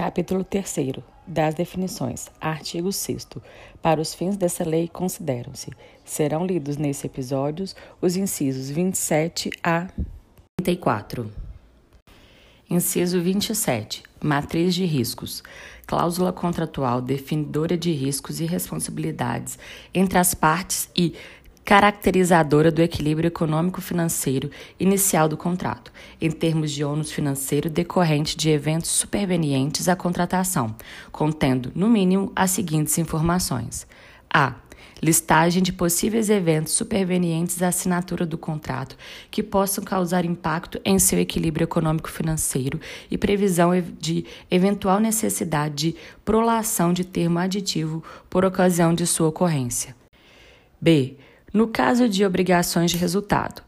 Capítulo 3 das definições. Artigo 6 Para os fins dessa lei, consideram-se. Serão lidos nesse episódio os incisos 27 a 34. Inciso 27. Matriz de riscos. Cláusula contratual definidora de riscos e responsabilidades entre as partes e caracterizadora do equilíbrio econômico-financeiro inicial do contrato, em termos de ônus financeiro decorrente de eventos supervenientes à contratação, contendo, no mínimo, as seguintes informações: a. Listagem de possíveis eventos supervenientes à assinatura do contrato que possam causar impacto em seu equilíbrio econômico-financeiro e previsão de eventual necessidade de prolação de termo aditivo por ocasião de sua ocorrência. B no caso de obrigações de resultado,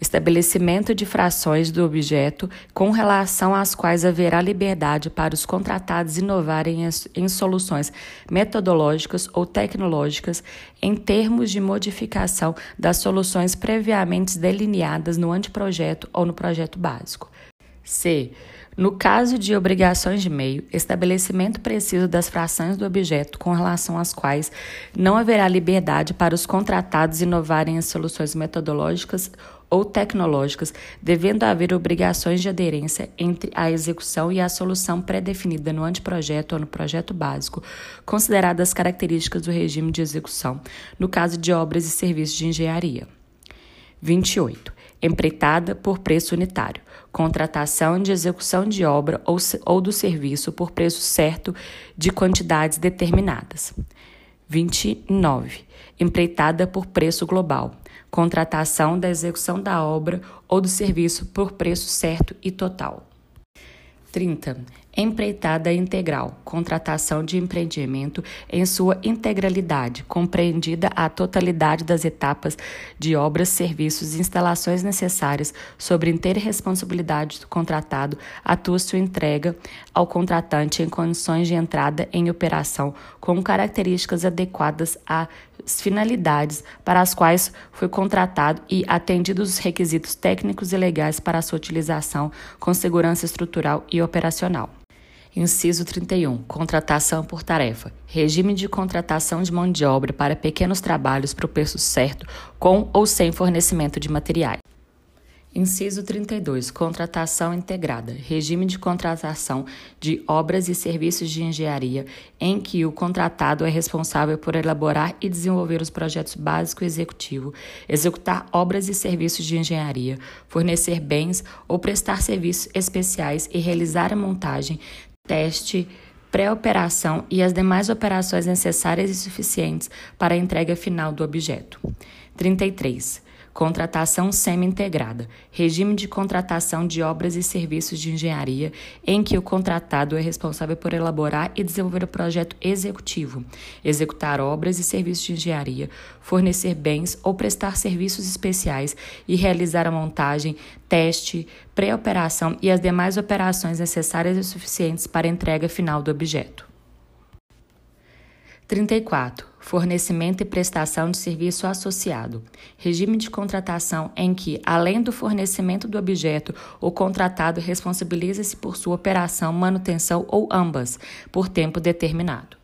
estabelecimento de frações do objeto com relação às quais haverá liberdade para os contratados inovarem em soluções metodológicas ou tecnológicas em termos de modificação das soluções previamente delineadas no anteprojeto ou no projeto básico. C. No caso de obrigações de meio, estabelecimento preciso das frações do objeto com relação às quais não haverá liberdade para os contratados inovarem as soluções metodológicas ou tecnológicas, devendo haver obrigações de aderência entre a execução e a solução pré-definida no anteprojeto ou no projeto básico, consideradas as características do regime de execução, no caso de obras e serviços de engenharia. 28 empreitada por preço unitário, contratação de execução de obra ou, ou do serviço por preço certo de quantidades determinadas. 29. Empreitada por preço global, contratação da execução da obra ou do serviço por preço certo e total. 30. Empreitada integral, contratação de empreendimento em sua integralidade, compreendida a totalidade das etapas de obras, serviços e instalações necessárias sobre inteira responsabilidade do contratado, atua sua entrega ao contratante em condições de entrada em operação com características adequadas às finalidades para as quais foi contratado e atendidos os requisitos técnicos e legais para sua utilização com segurança estrutural e operacional. Inciso 31. Contratação por tarefa. Regime de contratação de mão de obra para pequenos trabalhos para o preço certo, com ou sem fornecimento de materiais. Inciso 32. Contratação integrada. Regime de contratação de obras e serviços de engenharia em que o contratado é responsável por elaborar e desenvolver os projetos básico e executivo, executar obras e serviços de engenharia, fornecer bens ou prestar serviços especiais e realizar a montagem, teste, pré-operação e as demais operações necessárias e suficientes para a entrega final do objeto. 33. Contratação semi-integrada. Regime de contratação de obras e serviços de engenharia em que o contratado é responsável por elaborar e desenvolver o projeto executivo, executar obras e serviços de engenharia, fornecer bens ou prestar serviços especiais e realizar a montagem, teste, pré-operação e as demais operações necessárias e suficientes para a entrega final do objeto. 34. Fornecimento e prestação de serviço associado. Regime de contratação em que, além do fornecimento do objeto, o contratado responsabiliza-se por sua operação, manutenção ou ambas, por tempo determinado.